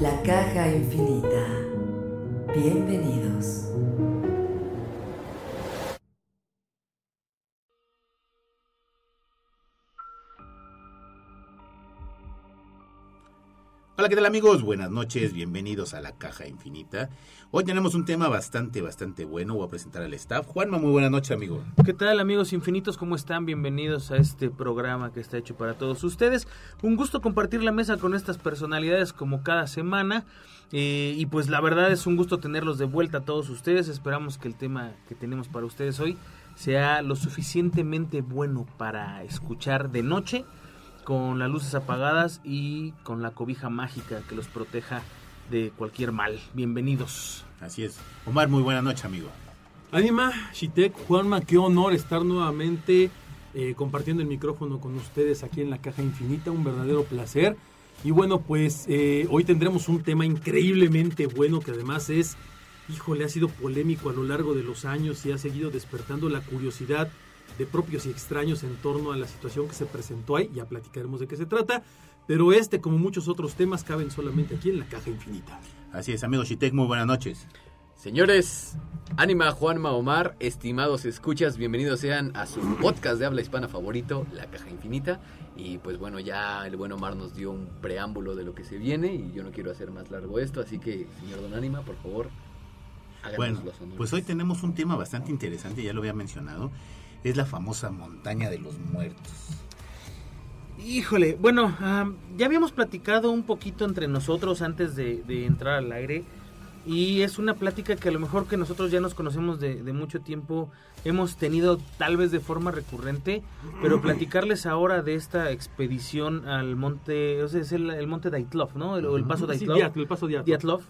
La caja infinita. Bienvenidos. ¿Qué tal amigos? Buenas noches, bienvenidos a la Caja Infinita. Hoy tenemos un tema bastante, bastante bueno. Voy a presentar al staff. Juanma, muy buenas noches, amigo. ¿Qué tal, amigos infinitos? ¿Cómo están? Bienvenidos a este programa que está hecho para todos ustedes. Un gusto compartir la mesa con estas personalidades como cada semana. Eh, y pues la verdad es un gusto tenerlos de vuelta a todos ustedes. Esperamos que el tema que tenemos para ustedes hoy sea lo suficientemente bueno para escuchar de noche con las luces apagadas y con la cobija mágica que los proteja de cualquier mal. Bienvenidos. Así es. Omar, muy buena noche, amigo. Anima, Shitek, Juanma, qué honor estar nuevamente eh, compartiendo el micrófono con ustedes aquí en la Caja Infinita, un verdadero placer. Y bueno, pues eh, hoy tendremos un tema increíblemente bueno que además es, híjole, ha sido polémico a lo largo de los años y ha seguido despertando la curiosidad de propios y extraños en torno a la situación que se presentó ahí. Ya platicaremos de qué se trata. Pero este, como muchos otros temas, caben solamente aquí en la caja infinita. Así es, amigo Shitek, muy buenas noches. Señores, Ánima, Juanma, Omar, estimados escuchas, bienvenidos sean a su podcast de habla hispana favorito, La Caja Infinita. Y pues bueno, ya el buen Omar nos dio un preámbulo de lo que se viene y yo no quiero hacer más largo esto, así que, señor Don Ánima, por favor, háganos Bueno, los honores. pues hoy tenemos un tema bastante interesante, ya lo había mencionado. Es la famosa montaña de los muertos. Híjole, bueno, ya habíamos platicado un poquito entre nosotros antes de, de entrar al aire y es una plática que a lo mejor que nosotros ya nos conocemos de, de mucho tiempo, hemos tenido tal vez de forma recurrente, pero platicarles ahora de esta expedición al monte, o sea, es el, el monte Daitlov, ¿no? El, el paso Sí, Daitlov. Diatl, el paso Diatl. Diatlov,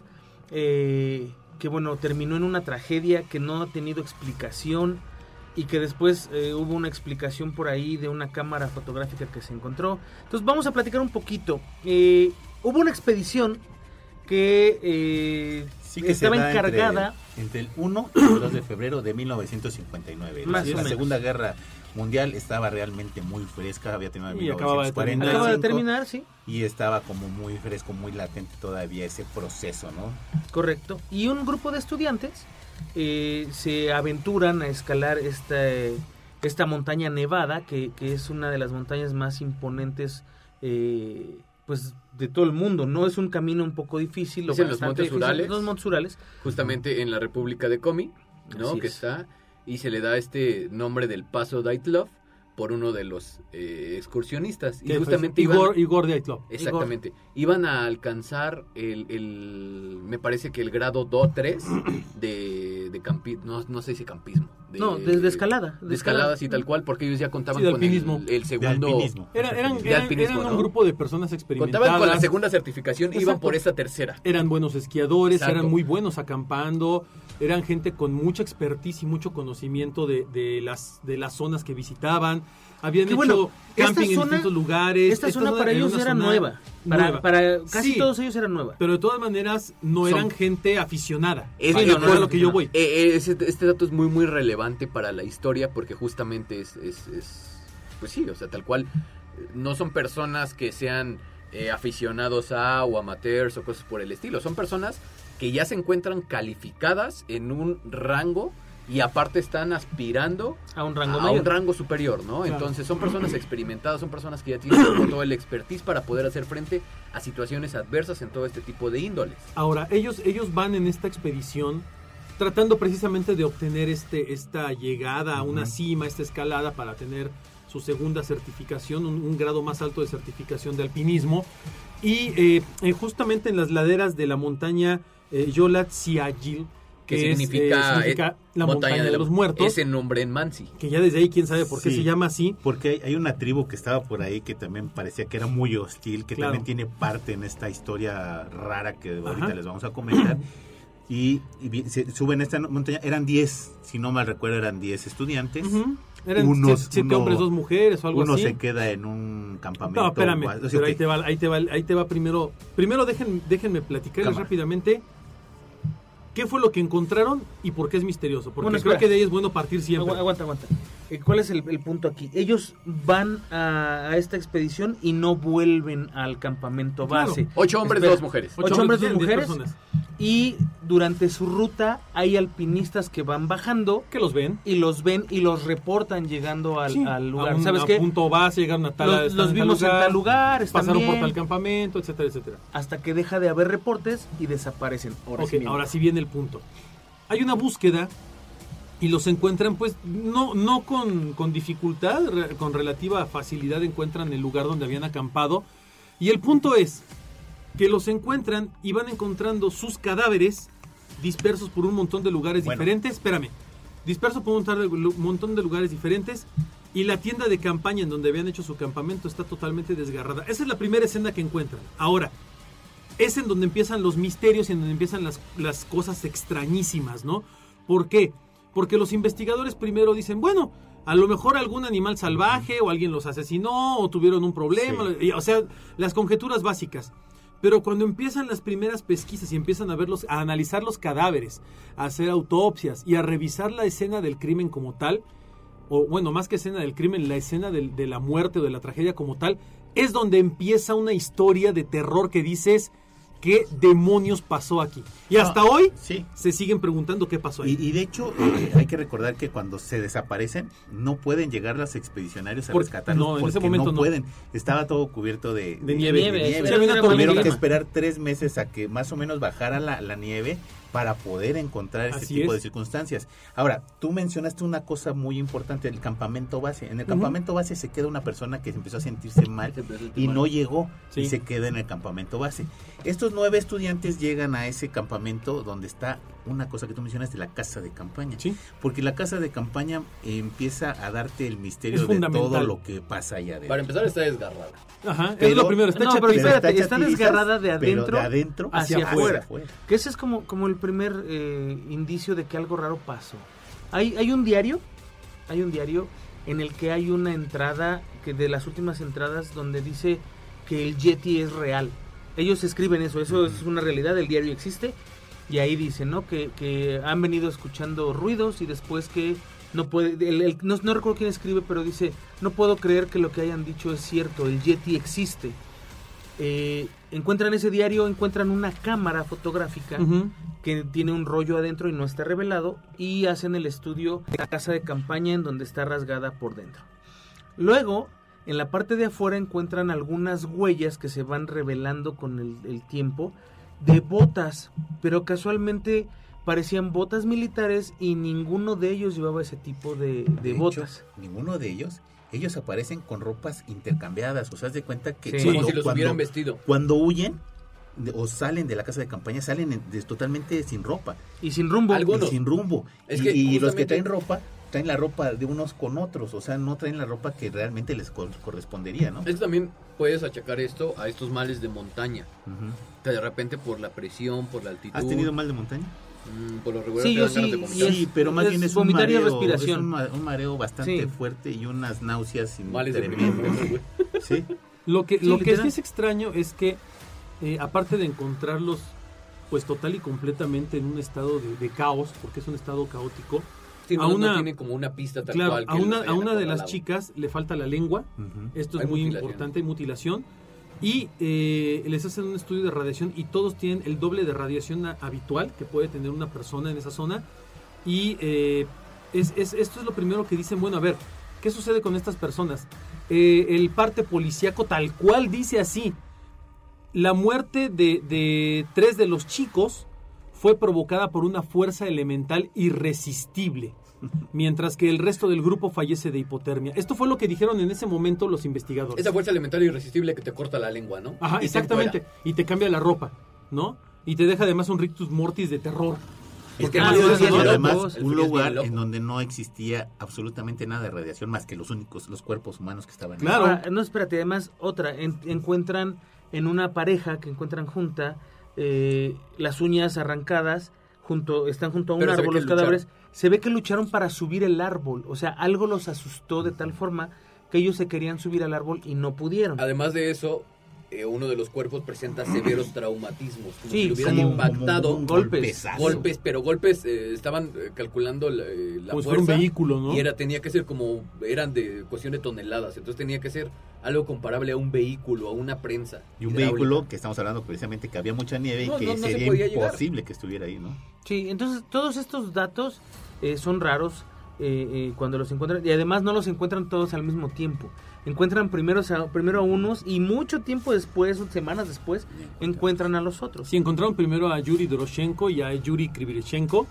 eh, que bueno, terminó en una tragedia que no ha tenido explicación y que después eh, hubo una explicación por ahí de una cámara fotográfica que se encontró. Entonces vamos a platicar un poquito. Eh, hubo una expedición que eh, Sí que se estaba entre- encargada... entre, el 1 y el 2 de febrero de 1959. Más la o menos. Segunda Guerra Mundial estaba realmente muy fresca, había terminado en Y acababa de 1945, terminar. Acaba de terminar, sí, y estaba como muy fresco, muy latente todavía ese proceso, ¿no? correcto. Y un grupo de estudiantes eh, se aventuran a escalar esta, esta montaña nevada, que, que es una de las montañas más imponentes eh, pues de todo el mundo. No es un camino un poco difícil. o Es en los Montes difícil, Urales. Los Montes Urales. justamente en la República de Komi, ¿no? Así que es. está y se le da este nombre del Paso Daitlov por uno de los eh, excursionistas y fue justamente iban, Igor, Igor exactamente iban a alcanzar el, el- me parece que el grado 2 3 de, de campi no, no sé si campismo de, No, de- de escalada, de de escalada escalada. sí tal cual porque ellos ya contaban Sí, de con el, alpinismo. el De segundo alpinismo. Era- eran, de eran- alpinismo, eran ¿no? un grupo de personas experimentadas. contaban con la segunda certificación iban por esta tercera Eran buenos esquiadores, Exacto. eran muy buenos acampando, eran gente con mucha expertise y mucho conocimiento de, de las, de las zonas que visitaban. Habían Que hecho bueno, camping en distintos lugares. Esta zona para ellos era nueva. Para, nueva. para casi Sí, todos ellos era nueva. Pero de todas maneras no Son- eran gente aficionada. Es- Sí, no, no, no, es no, lo que yo voy. Eh, eh, ese- este dato es muy muy relevante para la historia porque justamente es, es- es- pues sí, o sea, tal cual, no son personas que sean eh, aficionados a o amateurs o cosas por el estilo, son personas que ya se encuentran calificadas en un rango y aparte están aspirando A un rango a mayor. un rango superior, ¿no? Claro. Entonces son personas experimentadas, son personas que ya tienen todo el expertise para poder hacer frente a situaciones adversas en todo este tipo de índoles. Ahora, ellos, ellos van en esta expedición tratando precisamente de obtener este, esta llegada a una cima, esta escalada para tener su segunda certificación, un, un grado más alto de certificación de alpinismo. Y eh, eh, justamente en las laderas de la montaña Yolat Siagil, Que que es, significa, eh, significa eh, la montaña, de, los muertos, Ese nombre en Mansi. que ya desde ahí quién sabe por qué Sí. se llama así. Porque hay, hay una tribu que estaba por ahí que también parecía que era muy hostil, que Claro. también tiene parte en esta historia rara que ahorita Ajá. les vamos a comentar. Y, se suben a esta montaña, eran 10, si no mal recuerdo, eran 10 estudiantes. Eran Unos- siete, siete uno- hombres, dos mujeres o algo Uno así. se queda en un campamento. No, espérame, o pero ahí te va, ahí te va, ahí te va primero. Primero dejen, déjenme platicarles Cámara. rápidamente qué fue lo que encontraron y por qué es misterioso. Porque Bueno, creo que de ahí es bueno partir siempre. Agu- Aguanta, aguanta. Eh, ¿Cuál es el, el punto aquí? Ellos van a, a esta expedición y no vuelven al campamento Claro. base. Ocho hombres, Espera. dos mujeres. Ocho hombres, dos mujeres. Y durante su ruta hay alpinistas que van bajando Que los ven. y los ven y los reportan llegando al, Sí, al lugar. a un, ¿Sabes a qué? punto base, llegaron a tal Los- los vimos en tal lugar, están pasaron por tal campamento, etcétera, etcétera. Hasta que deja de haber reportes y desaparecen. Ahora sí viene. ahora sí viene el punto. Hay una búsqueda y los encuentran, pues, no, no con, con dificultad, con relativa facilidad encuentran el lugar donde habían acampado. Y el punto es que los encuentran y van encontrando sus cadáveres dispersos por un montón de lugares Bueno. diferentes. Espérame, dispersos por un montón de lugares diferentes. Y la tienda de campaña en donde habían hecho su campamento está totalmente desgarrada. Esa es la primera escena que encuentran. Ahora, es en donde empiezan los misterios y en donde empiezan las, las cosas extrañísimas, ¿no? ¿Por qué? Porque los investigadores primero dicen, bueno, a lo mejor algún animal salvaje o alguien los asesinó o tuvieron un problema, Sí. o sea, las conjeturas básicas. Pero cuando empiezan las primeras pesquisas y empiezan a verlos, a analizar los cadáveres, a hacer autopsias y a revisar la escena del crimen como tal, o bueno, más que escena del crimen, la escena del- de la muerte o de la tragedia como tal, es donde empieza una historia de terror que dices, ¿qué demonios pasó aquí? Y hasta hoy Sí. se siguen preguntando qué pasó ahí. Y, y de hecho, eh, hay que recordar que cuando se desaparecen, no pueden llegar los expedicionarios a Por- rescatarlos no, en porque ese momento no no. pueden. Estaba todo cubierto de, De nieve. Sí, Tuvieron que esperar tres meses a que más o menos bajara la, la nieve para poder encontrar este Así tipo es. de circunstancias. Ahora, tú mencionaste una cosa muy importante, el campamento base. En el campamento base se queda una persona que empezó a sentirse mal y no llegó Sí. y se queda en el campamento base. Estos nueve estudiantes llegan a ese campamento donde está una cosa que tú mencionaste, la casa de campaña. Sí. Porque la casa de campaña empieza a darte el misterio Es de todo lo que pasa allá adentro. Para empezar está desgarrada. Ajá, es Pero- lo primero, está No, pero espérate, está desgarrada de pero adentro de adentro hacia afuera. afuera. Que ese es como, como el primer eh, indicio de que algo raro pasó. Hay, hay un diario, hay un diario en el que hay una entrada, que de las últimas entradas, donde dice que el Yeti es real. Ellos escriben eso, eso es una realidad, el diario existe. Y ahí dice, ¿no? Que, que han venido escuchando ruidos y después que no puede, el- el- no, no recuerdo quién escribe, pero dice, no puedo creer que lo que hayan dicho es cierto, el Yeti existe. Eh, encuentran ese diario, encuentran una cámara fotográfica que tiene un rollo adentro y no está revelado y hacen el estudio de la casa de campaña en donde está rasgada por dentro. Luego, en la parte de afuera encuentran algunas huellas que se van revelando con el, el tiempo de botas, pero casualmente parecían botas militares y ninguno de ellos llevaba ese tipo de, de De hecho, botas. ninguno de ellos, ellos aparecen con ropas intercambiadas. O sea, haz de cuenta que Sí. Como si los cuando- hubieran vestido. cuando huyen de- o salen de la casa de campaña, salen en- de- totalmente sin ropa Y sin rumbo. Algunos. y sin rumbo. Es y que y los que traen ropa, traen la ropa de unos con otros. O sea, no traen la ropa que realmente les cor- correspondería, ¿no? Es que también puedes achacar esto a estos males de montaña. Que de repente por la presión, por la altitud. ¿Has tenido mal de montaña? Mm, por lo regular Sí, yo sí, de Sí, pero más es bien es un y mareo, respiración. es un, ma- un mareo bastante Sí. fuerte y unas náuseas Males de tremendas. Sí. Lo que, Sí, lo que sí es extraño es que, eh, aparte de encontrarlos, pues total y completamente en un estado de, de caos, porque es un estado caótico, Sí, no, A no una- tiene como una pista tal claro, cual. que a una, a una de las chicas le falta la lengua, Ujú. esto es Hay muy mutilación. importante, mutilación, y eh, les hacen un estudio de radiación y todos tienen el doble de radiación habitual que puede tener una persona en esa zona, y eh, es, es- esto es lo primero que dicen, bueno, a ver, ¿qué sucede con estas personas? Eh, el parte policíaco tal cual dice así, la muerte de tres de los chicos fue provocada por una fuerza elemental irresistible, mientras que el resto del grupo fallece de hipotermia. Esto fue lo que dijeron en ese momento los investigadores. Esa fuerza elemental irresistible que te corta la lengua, ¿no? Ajá, Y exactamente. Y te cambia la ropa, ¿no? Y te deja además un rictus mortis de terror. Es Porque que Ah, es además un lugar en donde no existía absolutamente nada de radiación más que los únicos, los cuerpos humanos que estaban ahí. Claro. Ahora, no, espérate, además, otra, en- encuentran en una pareja que encuentran junta eh, las uñas arrancadas, junto, están junto a un Pero árbol los cadáveres. lucharon. Se ve que lucharon para subir el árbol, o sea, algo los asustó de tal forma que ellos se querían subir al árbol y no pudieron. Además de eso, eh, uno de los cuerpos presenta severos traumatismos, como Sí, si lo hubieran como- impactado. como golpes. golpes, pero golpes eh, estaban eh, calculando la, eh, la Pues fue un fuerza vehículo, ¿no? y era tenía que ser como eran de cuestión de toneladas, entonces tenía que ser algo comparable a un vehículo, a una prensa Y un hidráulica. vehículo que estamos hablando precisamente que había mucha nieve No, y que no, no se sería llegar. imposible que estuviera ahí, ¿no? Sí, entonces todos estos datos eh, son raros eh, eh, cuando los encuentran y además no los encuentran todos al mismo tiempo. Encuentran primero a, primero a unos y mucho tiempo después, o semanas después, encuentran a los otros. Sí, encontraron primero a Yuri Doroshenko y a Yuri Krivirechenko.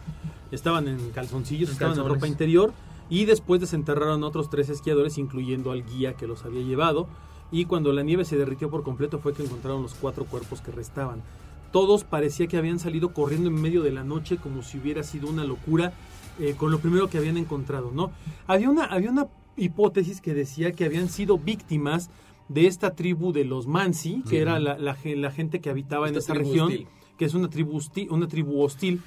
Estaban en calzoncillos, En estaban en ropa interior. Y después desenterraron a otros tres esquiadores, incluyendo al guía que los había llevado. Y cuando la nieve se derritió por completo fue que encontraron los cuatro cuerpos que restaban. Todos parecía que habían salido corriendo en medio de la noche como si hubiera sido una locura eh, con lo primero que habían encontrado, ¿no? Había una, había una hipótesis que decía que habían sido víctimas de esta tribu de los Mansi, que era la, la ge- la gente que habitaba en Esta región, hostil. que es una tribu, hosti- una tribu hostil.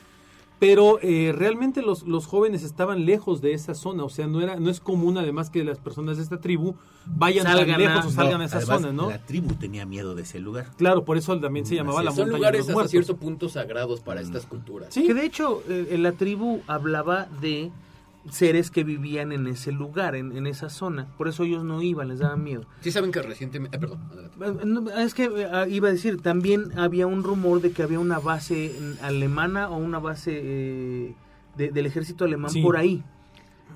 Pero eh, realmente los, los jóvenes estaban lejos de esa zona, o sea, no era no es común además que las personas de esta tribu vayan tan Salgan a- lejos o salgan No, a esa además, zona, ¿no? La tribu tenía miedo de ese lugar. Claro, por eso también se llamaba Así la es. Son montaña de lugares los hasta muertos. cierto punto sagrados para estas culturas. Sí. Que de hecho eh, la tribu hablaba de seres que vivían en ese lugar, en, en esa zona. Por eso ellos no iban, les daba miedo. Sí saben que recientemente... eh, perdón, adelante. No, Es que eh, ah, iba a decir, también había un rumor de que había una base mm, alemana o una base eh, de- del ejército alemán Sí. por ahí.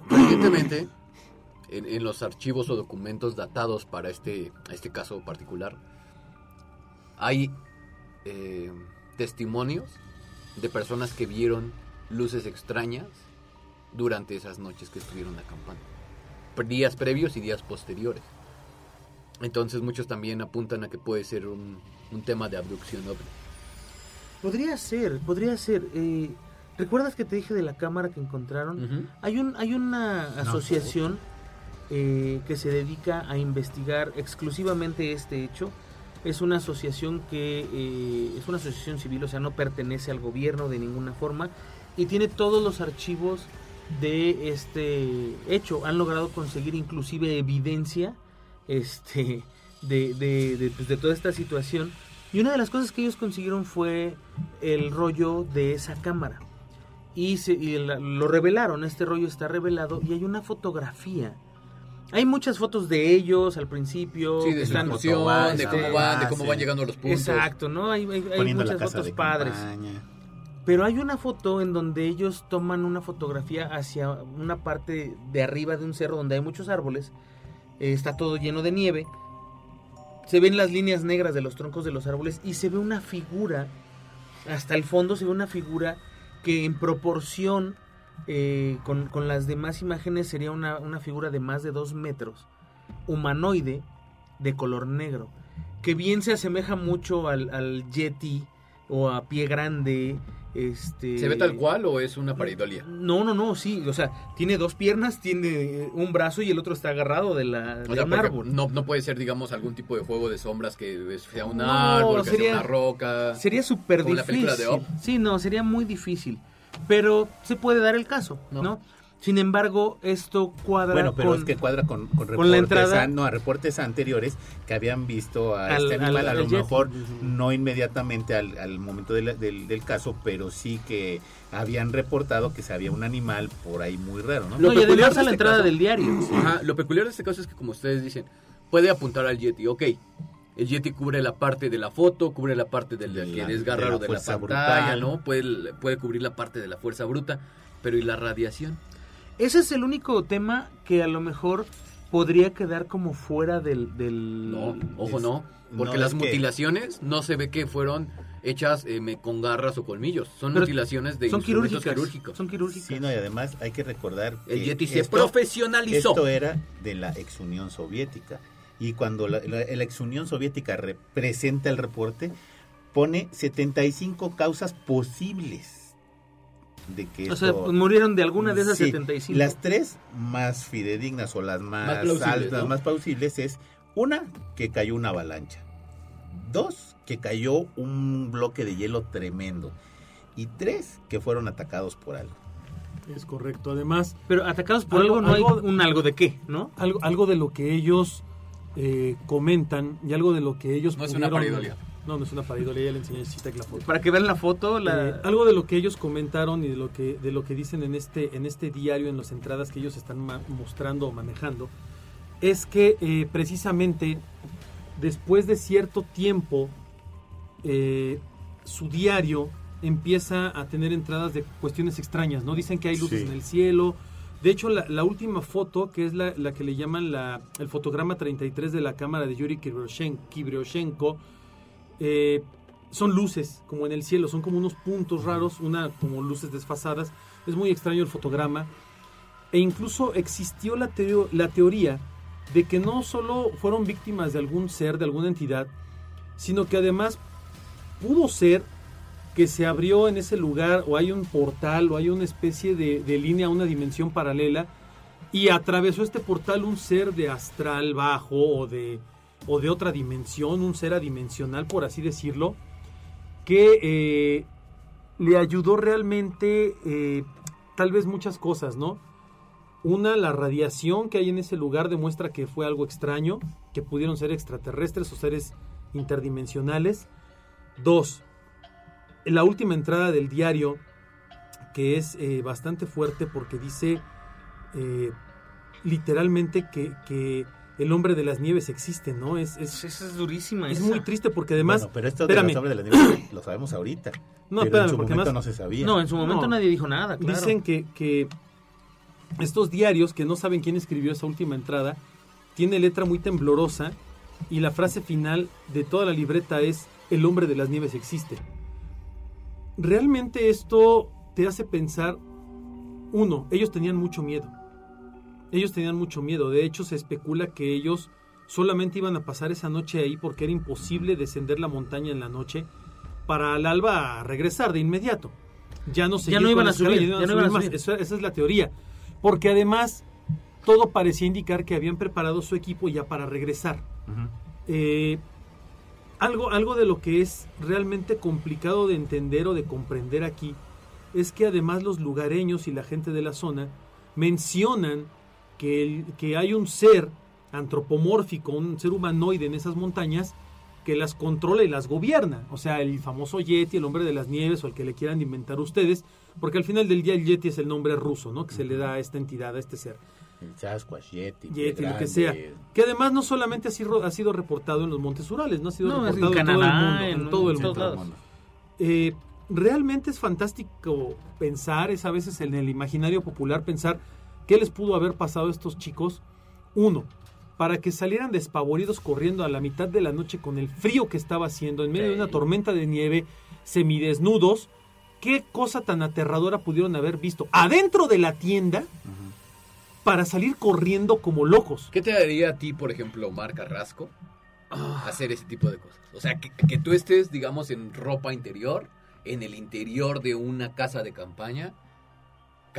Recientemente, en, en los archivos o documentos datados para este, este caso particular, hay eh, testimonios de personas que vieron luces extrañas durante esas noches que estuvieron acampando. Días previos y días posteriores. Entonces muchos también apuntan a que puede ser un, un tema de abducción ovni. Podría ser, podría ser. eh, ¿Recuerdas que te dije de la cámara que encontraron? Ujú. Hay, un, hay una asociación eh, que se dedica a investigar exclusivamente este hecho. Es una asociación que eh, es una asociación civil, o sea, no pertenece al gobierno de ninguna forma y tiene todos los archivos de este hecho. Han logrado conseguir inclusive evidencia este, de, de, de, pues, de toda esta situación. Y una de las cosas que ellos consiguieron fue el rollo de esa cámara. Y, se, y la- lo revelaron, este rollo está revelado y hay una fotografía. Hay muchas fotos de ellos al principio. Sí, de su están- de cómo este, van, de cómo base. van llegando a los puntos. Exacto, ¿no? Hay, hay- muchas fotos padres. campaña. Pero hay una foto en donde ellos toman una fotografía hacia una parte de arriba de un cerro donde hay muchos árboles. Eh, está todo lleno de nieve. Se ven las líneas negras de los troncos de los árboles y se ve una figura. Hasta el fondo se ve una figura que en proporción eh, con, con las demás imágenes sería una, una figura de más de dos metros. Humanoide de color negro. Que bien se asemeja mucho al, al Yeti o a Pie Grande. Este, ¿Se ve tal cual o es una pareidolia? No, no, no, sí. O sea, tiene dos piernas, tiene un brazo y el otro está agarrado de, la, de O sea, un árbol. No, no puede ser, digamos, algún tipo de juego de sombras que sea un No, árbol, que sería- sea una roca. Sería súper la difícil. película de Up. Sí, no, sería muy difícil. Pero se puede dar el caso, No. ¿no? Sin embargo, esto cuadra Bueno, pero con... es que cuadra con, con reportes, con la entrada- no, a reportes anteriores que habían visto a Al- este animal, al- a lo mejor no inmediatamente al, al momento de la- del, del caso, pero sí que habían reportado que se había un animal por ahí muy raro, ¿no? Lo No, y peculiar además de a la este entrada caso- del diario. Ajá, lo peculiar de este caso es que, como ustedes dicen, puede apuntar al Yeti. Ok, el Yeti cubre la parte de la foto, cubre la parte de la De que la- desgarra de la o de la fuerza pantalla, brutal. ¿no? Puede, puede cubrir la parte de la fuerza bruta, pero ¿y la radiación? Ese es el único tema que a lo mejor podría quedar como fuera del... del No, ojo, Es- no. Porque no, las que- mutilaciones no se ve que fueron hechas eh, con garras o colmillos. Son Pero mutilaciones de son quirúrgicas. quirúrgicos. Son quirúrgicas. Sí, no, y además hay que recordar El Yeti se profesionalizó. Esto era de la ex Unión Soviética. Y cuando la, la- la ex Unión Soviética representa el reporte, pone 75 causas posibles de que O sea, murieron de alguna de esas Sí, 75. Las tres más fidedignas o las más, Más plausibles, altas, ¿no? más plausibles es una que cayó una avalancha, dos que cayó un bloque de hielo tremendo y tres que fueron atacados por algo. Es correcto. Además, Pero atacados por Algo- algo, no algo- hay un algo de qué, ¿no? algo, algo de lo que ellos eh, comentan y algo de lo que ellos No es una pareidolia. No, no es una pareidolia, ya le enseñé a Chitec la foto. Para que vean la foto, la... Eh, algo de lo que ellos comentaron y de lo que de lo que dicen en este en este diario en las entradas que ellos están mostrando o manejando es que eh, precisamente después de cierto tiempo eh, su diario empieza a tener entradas de cuestiones extrañas no dicen que hay luces Sí. en el cielo de hecho la, la última foto que es la, la que le llaman la, el fotograma 33 de la cámara de Yuri Kibrioshenko eh, son luces como en el cielo, son como unos puntos raros, una como luces desfasadas. Es muy extraño el fotograma. E incluso existió la, teo- la teoría de que no solo fueron víctimas de algún ser, de alguna entidad, sino que además pudo ser que se abrió en ese lugar o hay un portal o hay una especie de, de línea, una dimensión paralela y atravesó este portal un ser de astral bajo o de, o de otra dimensión, un ser adimensional por así decirlo, que eh, le ayudó realmente eh, tal vez muchas cosas, ¿no? Una, la radiación que hay en ese lugar demuestra que fue algo extraño, que pudieron ser extraterrestres o seres interdimensionales. Dos, la última entrada del diario, que es eh, bastante fuerte porque dice literalmente que el hombre de las nieves existe, ¿no? Es, es, Esa es durísima. es esa. muy triste porque además... Bueno, pero esto de los hombres de la nieve lo sabemos ahorita. No, pero espérame, en su porque momento además- no se sabía. No, en su momento No. nadie dijo nada, claro. Dicen que, que estos diarios, que no saben quién escribió esa última entrada, tiene letra muy temblorosa y la frase final de toda la libreta es el hombre de las nieves existe. Realmente esto te hace pensar, uno, ellos tenían mucho miedo. Ellos tenían mucho miedo. De hecho, se especula que ellos solamente iban a pasar esa noche ahí porque era imposible descender la montaña en la noche para al alba regresar de inmediato. Ya no, seguir no con iban a subir, ya no iban a subir. Eso- esa es la teoría. Porque además todo parecía indicar que habían preparado su equipo ya para regresar. Eh, algo, algo de lo que es realmente complicado de entender o de comprender aquí es que además los lugareños y la gente de la zona mencionan que, el- que hay un ser antropomórfico, un ser humanoide en esas montañas que las controla y las gobierna. O sea, el famoso Yeti, el hombre de las nieves o el que le quieran inventar ustedes, porque al final del día el Yeti es el nombre ruso, ¿no? Que se le da a esta entidad, a este ser. El Sasquatch, Yeti, Yeti, lo que sea. Que además no solamente ha sido, ha sido reportado en los Montes Urales, no ha sido No, es en reportado en, todo el Canadá, mundo. En, en- todo el mundo. Eh, realmente es fantástico pensar, es a veces en el imaginario popular pensar qué les pudo haber pasado a estos chicos. Uno, para que salieran despavoridos corriendo a la mitad de la noche con el frío que estaba haciendo, en medio de una tormenta de nieve, semidesnudos. ¿Qué cosa tan aterradora pudieron haber visto adentro de la tienda para salir corriendo como locos? ¿Qué te daría a ti, por ejemplo, Omar Carrasco, Ah. hacer ese tipo de cosas? O sea, que, que tú estés, digamos, en ropa interior, en el interior de una casa de campaña,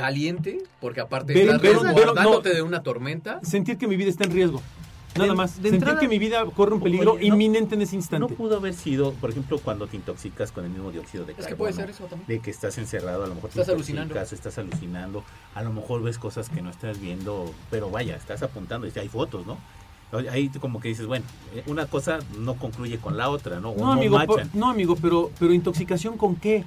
caliente, porque aparte estás resguardándote no. de una tormenta. Sentir que mi vida está en riesgo. Nada De- más. de Sentir entrada- que mi vida corre un peligro Oye, no- inminente en ese No instante. pudo haber sido, por ejemplo, cuando te intoxicas con el mismo dióxido de Es carbono. que puede ser eso también. De que estás encerrado, a lo mejor te Estás intoxicas, alucinando. estás alucinando, a lo mejor ves cosas que no estás viendo, pero vaya, estás apuntando, y hay fotos, ¿no? Ahí como que dices, bueno, eh, una cosa no concluye con la otra, ¿no? O No, amigo, por- no, amigo, pero, pero intoxicación con qué?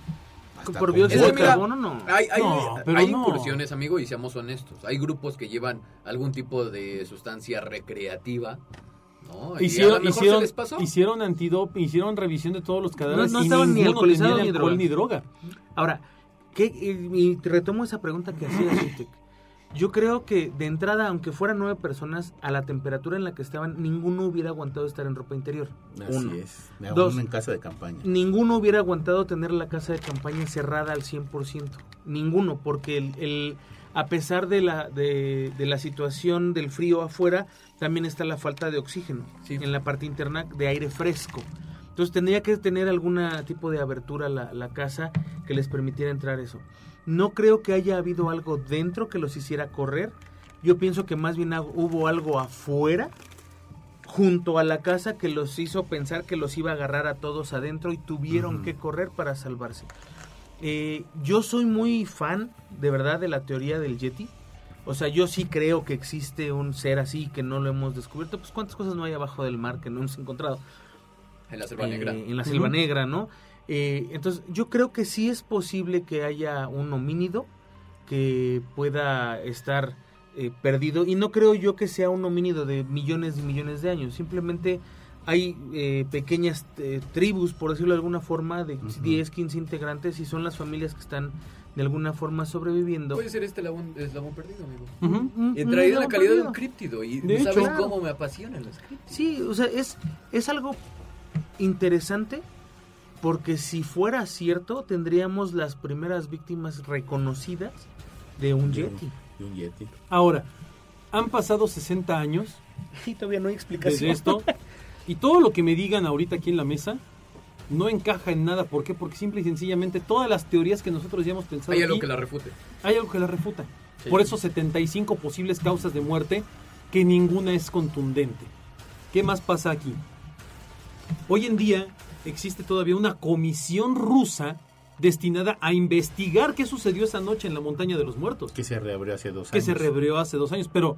Hasta por dióxido Es de carbono, no. Hay, hay, No, pero hay no. incursiones, amigo, y seamos honestos. Hay grupos que llevan algún tipo de sustancia recreativa, ¿no? Hicieron, hicieron, se les pasó. hicieron antidop, hicieron revisión de todos los cadáveres No- no estaban ni alcoholizados ni alcohol ni droga. Ahora, ¿qué, y, y retomo esa pregunta que hacía. Yo creo que de entrada, aunque fueran nueve personas, a la temperatura en la que estaban, ninguno hubiera aguantado estar en ropa interior. Así Uno. es. Dos. En casa de campaña. Ninguno hubiera aguantado tener la casa de campaña cerrada al 100%. Ninguno, porque el, el- a pesar de la, de, de la situación del frío afuera, también está la falta de oxígeno Sí. en la parte interna de aire fresco. Entonces tendría que tener algún tipo de abertura la, la casa que les permitiera entrar eso. No creo que haya habido algo dentro que los hiciera correr. Yo pienso que más bien hubo algo afuera junto a la casa que los hizo pensar que los iba a agarrar a todos adentro y tuvieron que correr para salvarse. Eh, yo soy muy fan, de verdad, de la teoría del Yeti. O sea, yo sí creo que existe un ser así que no lo hemos descubierto. Pues cuántas cosas no hay abajo del mar que no hemos encontrado. En la selva Eh, negra. En la selva negra, ¿no? Eh, entonces, yo creo que sí es posible que haya un homínido que pueda estar eh, perdido. Y no creo yo que sea un homínido de millones y millones de años. Simplemente hay eh, pequeñas eh, tribus, por decirlo de alguna forma, de Ujú. 10, 15 integrantes y son las familias que están de alguna forma sobreviviendo. Puede ser este eslabón, eslabón perdido, amigo. Un traído la calidad de un críptido. Y De ¿sabes hecho. cómo me apasionan los críptidos? Sí, o sea, es, es algo interesante porque si fuera cierto tendríamos las primeras víctimas reconocidas de un De un- Yeti. de un Yeti. Ahora, han pasado 60 años Y todavía no hay desde explicación. esto y todo lo que me digan ahorita aquí en la mesa no encaja en nada. ¿Por qué? Porque simple y sencillamente todas las teorías que nosotros ya hemos pensado Hay algo aquí, que la refute. hay algo que la refuta. Sí. Por eso 75 posibles causas de muerte que ninguna es contundente. ¿Qué más pasa aquí? Hoy en día existe todavía una comisión rusa destinada a investigar qué sucedió esa noche en la montaña de los muertos. Que se reabrió hace dos que años. se reabrió hace dos años, pero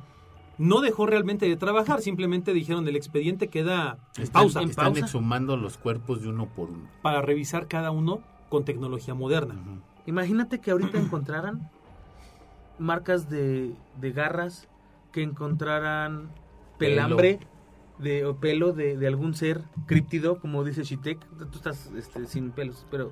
no dejó realmente de trabajar, simplemente dijeron el expediente queda en Están, pausa están pausa. exhumando los cuerpos de uno por uno. para revisar cada uno con tecnología moderna. Imagínate que ahorita encontraran marcas de, de garras, que encontraran pelambre de, o pelo de, de algún ser críptido, como dice Shitek. Tú estás este, sin pelos, pero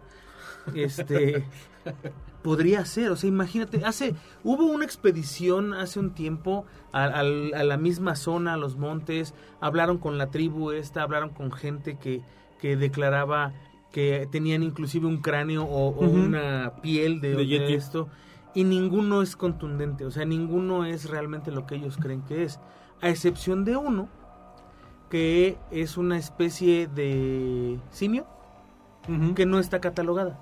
este podría ser. O sea, imagínate, hace hubo una expedición hace un tiempo a, al- a la misma zona, a los montes, hablaron con la tribu esta, hablaron con gente que, que declaraba que tenían inclusive un cráneo o, una piel de, De de yeti. esto y ninguno es contundente, o sea, ninguno es realmente lo que ellos creen que es, a excepción de uno que es una especie de simio que no está catalogada.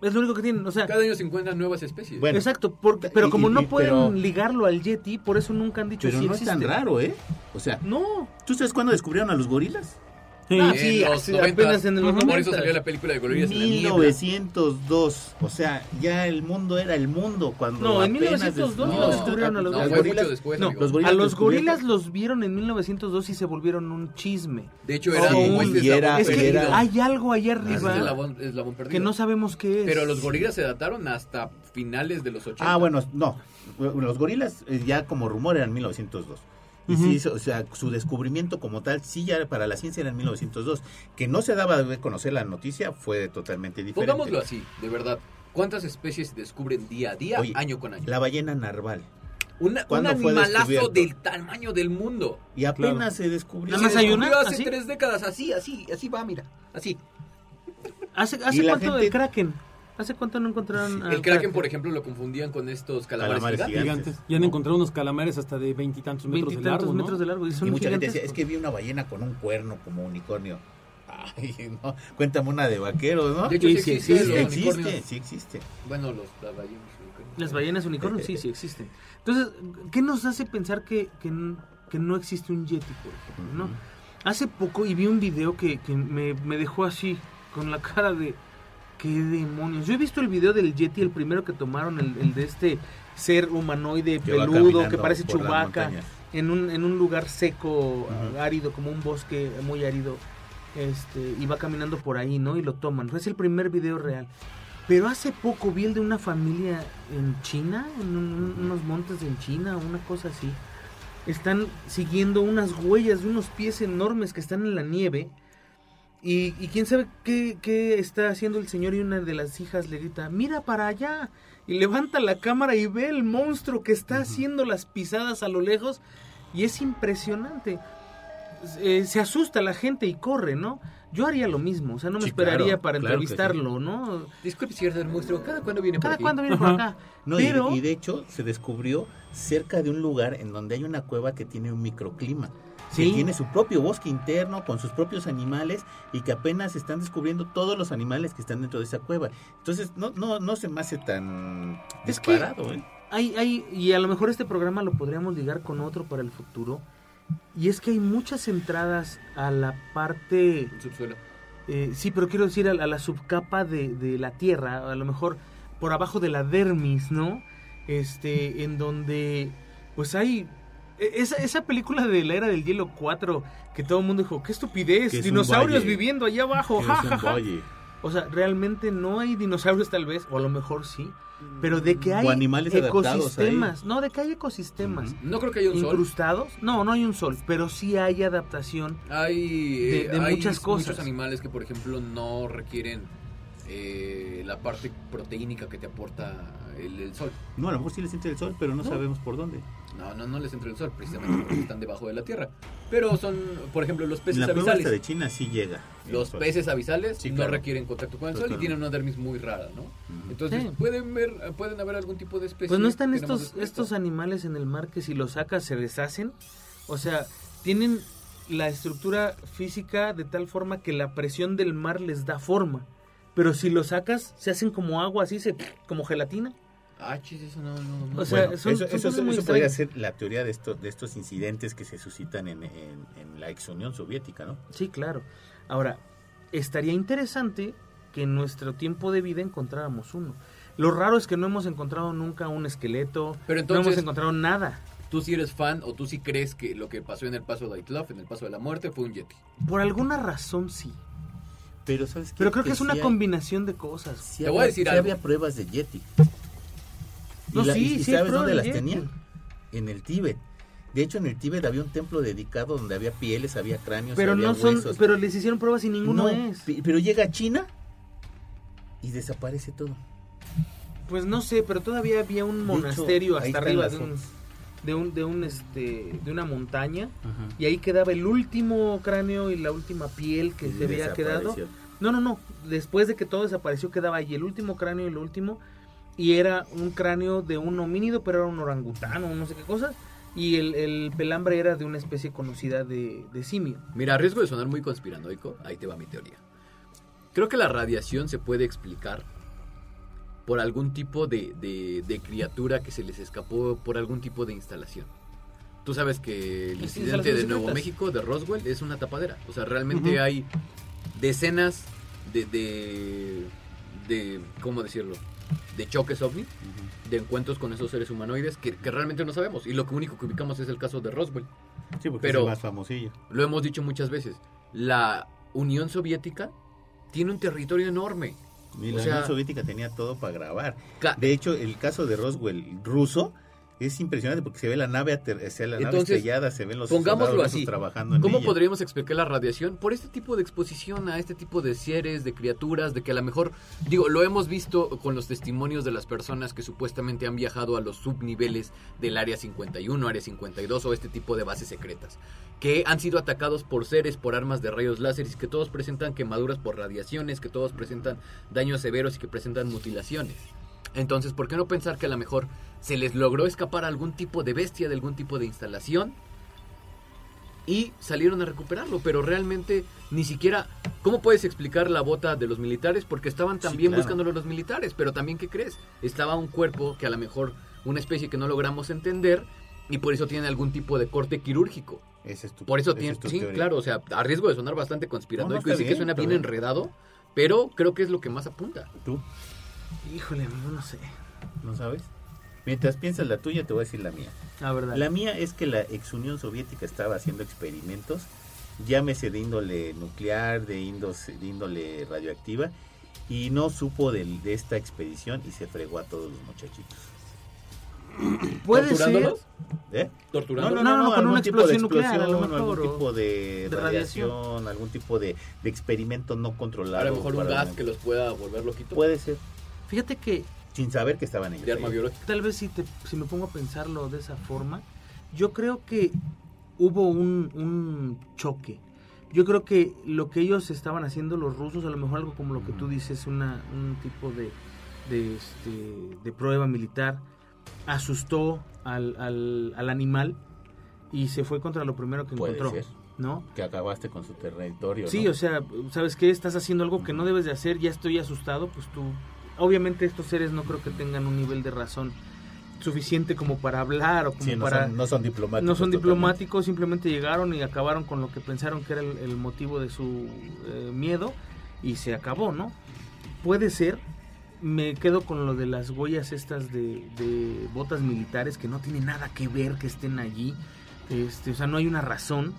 Es lo único que tienen, o sea, Cada año se encuentran nuevas especies. Bueno, exacto, porque, pero y- como y- no y- pueden pero- ligarlo al Yeti, por eso nunca han dicho Pero si no es tan raro, ¿eh? O sea, No, ¿tú sabes cuándo descubrieron a los gorilas? Sí. Ah, En sí, los hace- 90s. apenas en los Ujú. Por 90s. eso salió la película de Gorilas en la. 1902. O sea, ya el mundo era el mundo cuando No, en apenas 1902 des- no descubrieron a los No, gorilas- después, No, los gorilas a los gorilas los vieron en 1902 y se volvieron un chisme. De hecho, Oh, era como y este era- eslabón Es que perdido. hay algo allá Este arriba eslabón- eslabón perdido. que no sabemos qué es. Pero los gorilas se dataron hasta finales de los 80. Ah, bueno, no. Los gorilas eh, ya como rumor eran 1902. Y sí, o sea, su descubrimiento como tal, sí ya para la ciencia era en 1902. Que no se daba de conocer la noticia fue totalmente diferente. Pongámoslo así, de verdad. ¿Cuántas especies se descubren día a día, Oye, año con año? La ballena narval. Una- un ¿cuándo fue animalazo del tamaño del mundo. Y apenas se descubrió. Nada más hay una, hace ¿así? tres décadas, así, así, así va, mira, así. ¿Hace, Y hace la cuánto gente- el Kraken? ¿Hace cuánto no encontraron Sí, El kraken, por ejemplo, lo confundían con estos calamares, Calamares gigantes. gigantes. Y han encontrado unos calamares hasta de veintitantos metros de largo, ¿no? metros de largo y son Y mucha gente decía, es que vi una ballena con un cuerno como unicornio. Ay, no. Cuéntame una de vaqueros, ¿no? De hecho, Sí, sí, existe, unicornios. sí existe. Bueno, los las ballenas. Las ballenas unicornios sí, sí existen. Entonces, ¿qué nos hace pensar que, que, no existe un Yeti, por ejemplo? ¿no? Ujú. Hace poco y vi un video que, que me, me dejó así, con la cara de... ¿Qué demonios? Yo he visto el video del Yeti, el primero que tomaron, el, el de este ser humanoide Que peludo, que parece chubaca, en un, en un lugar seco, Ujú. árido, como un bosque muy árido, este, y va caminando por ahí, ¿no? Y lo toman. Es el primer video real. Pero hace poco vi el de una familia en China, en un- unos montes en China, una cosa así. Están siguiendo unas huellas de unos pies enormes que están en la nieve. Y, y quién sabe qué, qué está haciendo el señor y una de las hijas le grita, mira para allá. Y levanta la cámara y ve el monstruo que está haciendo las pisadas a lo lejos. Y es impresionante. Eh, se asusta la gente y corre, ¿no? Yo haría lo mismo, o sea, no me Sí, esperaría claro, para claro entrevistarlo, ¿no? Disculpe, señor monstruo, ¿cada cuándo viene por Cada aquí? cuando viene por acá. No, y- Pero, y, de hecho se descubrió cerca de un lugar en donde hay una cueva que tiene un microclima. Sí. Que tiene su propio bosque interno con sus propios animales y que apenas están descubriendo todos los animales que están dentro de esa cueva. Entonces no no no se me hace tan Es que- disparado, ¿eh? hay, hay, y a lo mejor este programa lo podríamos ligar con otro para el futuro. Y es que hay muchas entradas a la parte Subsuelo. Eh, sí, pero quiero decir a, a la subcapa de, de la Tierra, a lo mejor por abajo de la dermis, ¿no? Este, en donde, pues hay... e- Esa, esa película de la era del hielo 4, que todo el mundo dijo, qué estupidez, Que es un dinosaurios valle. viviendo allá abajo, Que ja, es un ja, ja". valle. O sea, realmente no hay dinosaurios tal vez, o a lo mejor sí, pero de que hay ecosistemas, no, de que hay ecosistemas. No creo que haya un sol. incrustados, no, no hay un sol, pero sí hay adaptación Hay, De- eh, de hay muchas cosas. muchos animales que, por ejemplo, no requieren eh, la parte proteínica que te aporta el, el sol. No, a lo mejor sí les entra el sol, pero no, No. sabemos por dónde. No, no, no les entra el sol, precisamente porque están debajo de la tierra. Pero son, por ejemplo, los peces la abisales. de China sí llega. Los peces abisales Sí, no requieren contacto con el sol y tienen una dermis muy rara, ¿no? Entonces, Sí. pueden ver, pueden haber algún tipo de especie. Pues no están estos, estos animales en el mar que si los sacas se deshacen. O sea, tienen la estructura física de tal forma que la presión del mar les da forma. Pero si los sacas, se hacen como agua, así, se, como gelatina. Ah, chis, eso no, no, no. O sea, Bueno, son- eso, son eso- cosas muy eso podría ser la teoría de, esto, de estos incidentes que se suscitan en, en- en la ex Unión Soviética, ¿no? Sí, claro. Ahora, estaría interesante que en nuestro tiempo de vida encontráramos uno. Lo raro es que no hemos encontrado nunca un esqueleto, Pero no entonces- hemos encontrado nada. Tú sí eres fan o tú sí crees que lo que pasó en el paso de Aitlov, en el paso de la muerte, fue un Yeti. Por alguna razón sí. Pero, ¿sabes qué? Pero creo que, es una hay- combinación de cosas. sí Te voy a decir sí algo. había pruebas de Yeti. ¿Y, No, la- sí, y sí sabes dónde de las tenían? En el Tíbet. De hecho, en el Tíbet había un templo dedicado donde había pieles, había cráneos, Pero había no son, pero les hicieron pruebas y ninguno No, es. Pero llega a China y desaparece todo. Pues no sé, pero todavía había un De monasterio hecho, hasta arriba de un, fotos. De un, de un, este, de una montaña y ahí quedaba el último cráneo y la última piel que Y se había quedado. No, no, no. Después de que todo desapareció quedaba ahí el último cráneo y el último y era un cráneo de un homínido, pero era un orangután o no sé qué cosa. Y el, el pelambre era de una especie conocida de, de simio. Mira, a riesgo de sonar muy conspiranoico, ahí te va mi teoría. Creo que la radiación se puede explicar por algún tipo de, de- de criatura que se les escapó por algún tipo de instalación. Tú sabes que el incidente de Nuevo. México, de Roswell, es una tapadera. O sea, realmente hay decenas de, de, de, ¿cómo decirlo? De choques ovni, de encuentros con esos seres humanoides que, que realmente no sabemos. Y lo único que ubicamos es el caso de Roswell. Sí, porque Pero- es el más famosillo. Lo hemos dicho muchas veces. La Unión Soviética tiene un territorio enorme. Y o la sea- Unión Soviética tenía todo para grabar. De hecho, el caso de Roswell ruso es impresionante porque se ve la nave, ater- o sea, la nave Entonces, estrellada, se ven los Pongámoslo así. trabajando en ¿Cómo ella. podríamos explicar la radiación? Por este tipo de exposición a este tipo de seres, de criaturas, de que a lo mejor, digo, lo hemos visto con los testimonios de las personas que supuestamente han viajado a los subniveles del Área 51, Área 52 o este tipo de bases secretas, que han sido atacados por seres, por armas de rayos láseres, que todos presentan quemaduras por radiaciones, que todos presentan daños severos y que presentan mutilaciones. Entonces, ¿por qué no pensar que a lo mejor se les logró escapar a algún tipo de bestia, de algún tipo de instalación? Y salieron a recuperarlo, pero realmente ni siquiera... ¿Cómo puedes explicar la bota de los militares? Porque estaban Sí, también claro. buscándolo los militares, pero también, ¿qué crees? Estaba un cuerpo que a lo mejor una especie que no logramos entender y por eso tiene algún tipo de corte quirúrgico. Esa es tu- Por eso tiene... es sí, teoría. claro, o sea, a riesgo de sonar bastante conspiranoico No, no, y sí que suena bien. enredado, pero creo que es lo que más apunta. ¿Tú Híjole, amigo, no sé. no sabes? Mientras piensas la tuya, te voy a decir la mía. La verdad. La mía es que la ex Unión Soviética estaba haciendo experimentos, llámese de índole nuclear, de, índole radioactiva, y no supo de, esta expedición y se fregó a todos los muchachitos. Puede ser. ¿Torturándolos? ¿Eh? ¿Torturándolos? no, no, con algún una tipo de explosión nuclear, algún o tipo de, de radiación, radiación. algún tipo de, de experimento no controlado. A lo mejor un gas que los pueda volver loquitos. Puede ser, Fíjate que sin saber que estaban ellos. De arma biológica. tal vez si, te, si me pongo a pensarlo de esa forma, yo creo que hubo un, un choque. Yo creo que lo que ellos estaban haciendo los rusos, a lo mejor algo como lo que tú dices, una, un tipo de, de, este, de prueba militar, asustó al, al, al animal y se fue contra lo primero que Puede encontró. ser. ¿No? Que acabaste con su territorio. Sí, ¿no? o sea, ¿sabes qué? Estás haciendo algo que no debes de hacer, ya estoy asustado, pues tú... Obviamente estos seres no creo que tengan un nivel de razón suficiente como para hablar o como Sí, no, para... son, no son diplomáticos. no son diplomáticos, simplemente llegaron y acabaron con lo que pensaron que era el, el motivo de su eh, miedo y se acabó, ¿no? Puede ser, me quedo con lo de las huellas estas de, de botas militares que no tiene nada que ver que estén allí, este, o sea, no hay una razón,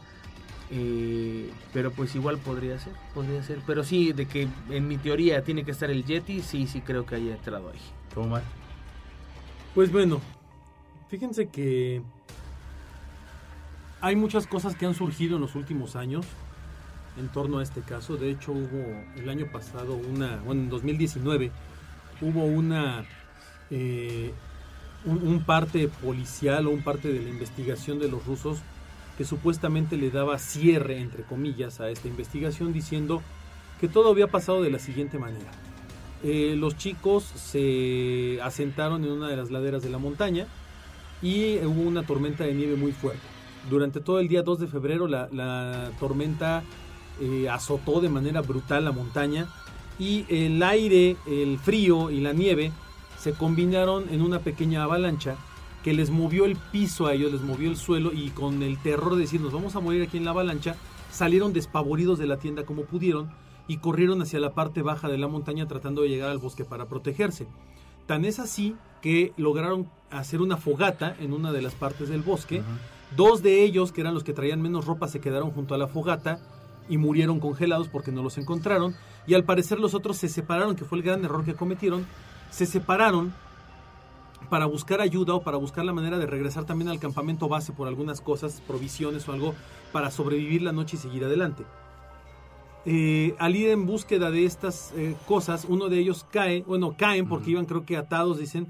eh, pero pues igual podría ser, podría ser, pero sí, de que en mi teoría tiene que estar el Yeti, sí, sí creo que haya entrado ahí. ¿Cómo, Mar? Pues bueno, fíjense que hay muchas cosas que han surgido en los últimos años en torno a este caso. De hecho, hubo el año pasado una, bueno, en 2019 hubo una eh, un, un parte policial o un parte de la investigación de los rusos que supuestamente le daba cierre, entre comillas, a esta investigación diciendo que todo había pasado de la siguiente manera. Eh, los chicos se asentaron en una de las laderas de la montaña y hubo una tormenta de nieve muy fuerte. Durante todo el día 2 de febrero la, tormenta eh, azotó de manera brutal la montaña y el aire, el frío y la nieve se combinaron en una pequeña avalancha que les movió el piso a ellos, les movió el suelo y con el terror de decir nos vamos a morir aquí en la avalancha, salieron despavoridos de la tienda como pudieron y corrieron hacia la parte baja de la montaña tratando de llegar al bosque para protegerse. Tan es así que lograron hacer una fogata en una de las partes del bosque. Dos de ellos, que eran los que traían menos ropa, se quedaron junto a la fogata y murieron congelados porque no los encontraron. Y al parecer los otros se separaron, que fue el gran error que cometieron. Se separaron para buscar ayuda o para buscar la manera de regresar también al campamento base por algunas cosas, provisiones o algo, para sobrevivir la noche y seguir adelante. Eh, al ir en búsqueda de estas eh, cosas, uno de ellos cae, bueno, caen porque iban creo que atados, dicen,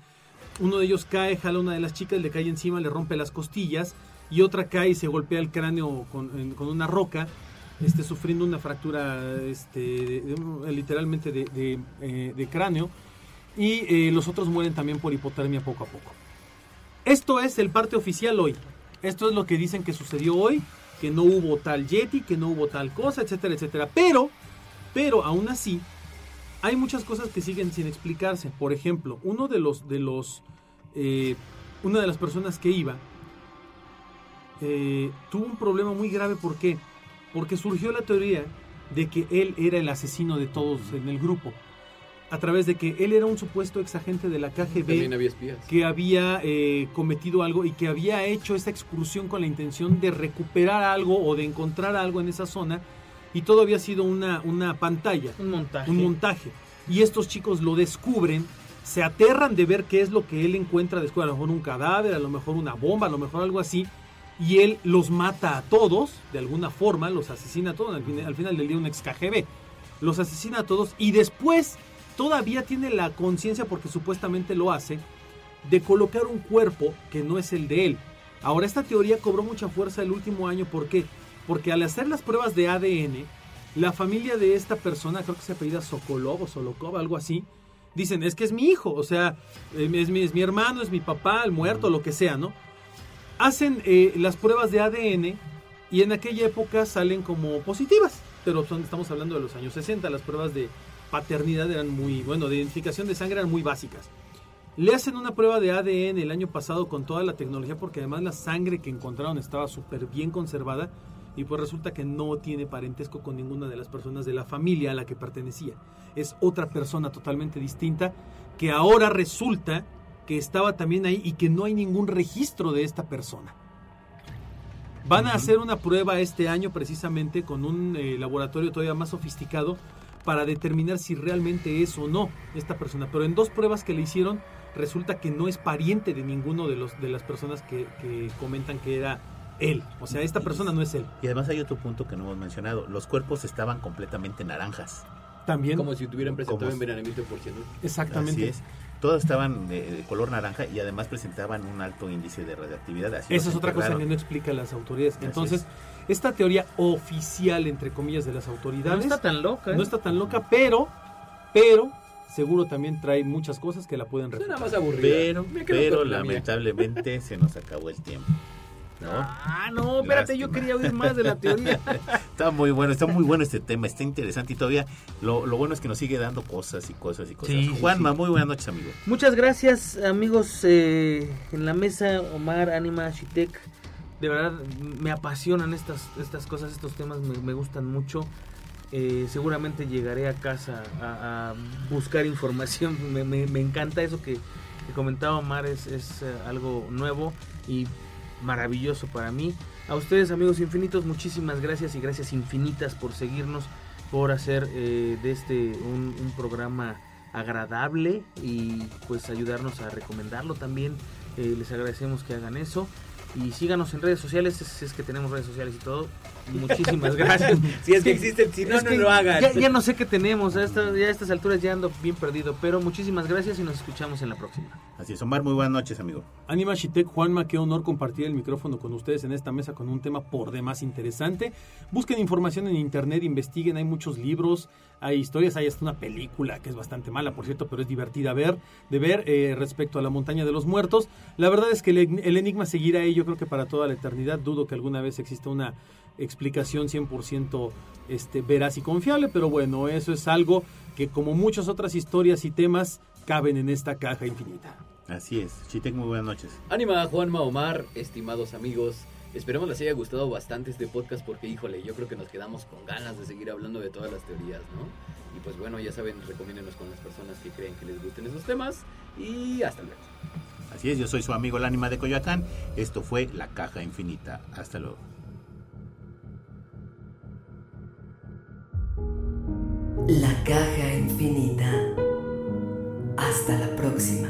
uno de ellos cae, jala a una de las chicas, le cae encima, le rompe las costillas, y otra cae y se golpea el cráneo con, en- con una roca, este, sufriendo una fractura este, de- de- literalmente de, eh, de cráneo, y eh, los otros mueren también por hipotermia poco a poco. Esto es el parte oficial hoy. Esto es lo que dicen que sucedió hoy, que no hubo tal Yeti, que no hubo tal cosa, etcétera, etcétera. Pero, pero aún así, hay muchas cosas que siguen sin explicarse. Por ejemplo, uno de los, de los, eh, una de las personas que iba eh, tuvo un problema muy grave. ¿Por qué? Porque surgió la teoría de que él era el asesino de todos en el grupo. A través de que él era un supuesto ex agente de la KGB También había espías. que había eh, cometido algo y que había hecho esa excursión con la intención de recuperar algo o de encontrar algo en esa zona y todo había sido una, una pantalla, Un montaje. un montaje. Y estos chicos lo descubren, se aterran de ver qué es lo que él encuentra después, a lo mejor un cadáver, a lo mejor una bomba, a lo mejor algo así, y él los mata a todos, de alguna forma, los asesina a todos, al, fin- al final del día un ex KGB, los asesina a todos y después todavía tiene la conciencia, porque supuestamente lo hace, de colocar un cuerpo que no es el de él. Ahora, esta teoría cobró mucha fuerza el último año, ¿por qué? Porque al hacer las pruebas de ADN, la familia de esta persona, creo que se apellida Sokolov o Solokov, algo así, dicen, es que es mi hijo, o sea, es mi, es mi hermano, es mi papá, el muerto, lo que sea, ¿no? Hacen eh, las pruebas de ADN y en aquella época salen como positivas, pero son, estamos hablando de los años 60, las pruebas de paternidad eran muy, bueno, de identificación de sangre eran muy básicas. Le hacen una prueba de ADN el año pasado con toda la tecnología porque además la sangre que encontraron estaba súper bien conservada y pues resulta que no tiene parentesco con ninguna de las personas de la familia a la que pertenecía. Es otra persona totalmente distinta que ahora resulta que estaba también ahí y que no hay ningún registro de esta persona. Van a hacer una prueba este año precisamente con un eh, laboratorio todavía más sofisticado para determinar si realmente es o no esta persona. Pero en dos pruebas que le hicieron resulta que no es pariente de ninguno de, los, de las personas que, que comentan que era él. O sea, esta persona no es él. Y además hay otro punto que no hemos mencionado. Los cuerpos estaban completamente naranjas. También. Como si tuvieran presentado Como- envenenamiento por cianuro. Exactamente. Así es. Todos estaban de, de color naranja y además presentaban un alto índice de radioactividad. Así Esa es otra cosa que no explican las autoridades. Así Entonces, es. esta teoría oficial, entre comillas, de las No autoridades está tan loca. ¿eh? no está tan loca, pero, pero, seguro también trae muchas cosas que la pueden Suena refutar. más aburrida. Pero, pero la lamentablemente se nos acabó el tiempo. ¿No? Ah, no, espérate, yo quería oír más de la teoría. Está muy bueno, está muy bueno este tema, está interesante y todavía lo, lo bueno es que nos sigue dando cosas y cosas y cosas. Sí, Juanma, sí. muy buenas noches, amigo. Muchas gracias, amigos eh, en la mesa, Omar, Anima, Shitek. De verdad, me apasionan estas, estas cosas, estos temas me, me gustan mucho. Eh, seguramente llegaré a casa a, a buscar información. Me, me- me encanta eso que, que comentaba Omar, es, es, eh, algo nuevo y maravilloso para mí. A ustedes, amigos infinitos, muchísimas gracias y gracias infinitas por seguirnos, por hacer eh, de este un, programa agradable y pues ayudarnos a recomendarlo también. Eh, les agradecemos que hagan eso. Y síganos en redes sociales, si es que tenemos redes sociales y todo. Muchísimas gracias. Si es que existen, si no, Es no que lo hagan. Ya, ya no sé qué tenemos, a, esta- ya a estas alturas ya ando bien perdido. Pero muchísimas gracias y nos escuchamos en la próxima. Así es, Omar, muy buenas noches, amigo. Anima Shitek, Juanma, qué honor compartir el micrófono con ustedes en esta mesa con un tema por demás interesante. Busquen información en internet, investiguen, hay muchos libros, hay historias, hay hasta una película que es bastante mala, por cierto, pero es divertida ver, de ver eh, respecto a la montaña de los muertos. La verdad es que el, el enigma seguirá ahí, yo creo que para toda la eternidad. Dudo que alguna vez exista una explicación 100% este, veraz y confiable, pero bueno, eso es algo que como muchas otras historias y temas caben en esta caja infinita. Así es, Chitek, muy buenas noches. Ánima, Juanma, Omar, estimados amigos. Esperemos les haya gustado bastante este podcast porque, híjole, yo creo que nos quedamos con ganas de seguir hablando de todas las teorías, ¿no? Y pues bueno, ya saben, recomiéndenos con las personas que creen que les gusten esos temas. Y hasta luego. Así es, yo soy su amigo el ánima de Coyoacán. Esto fue La Caja Infinita. Hasta luego. La caja infinita. Hasta la próxima.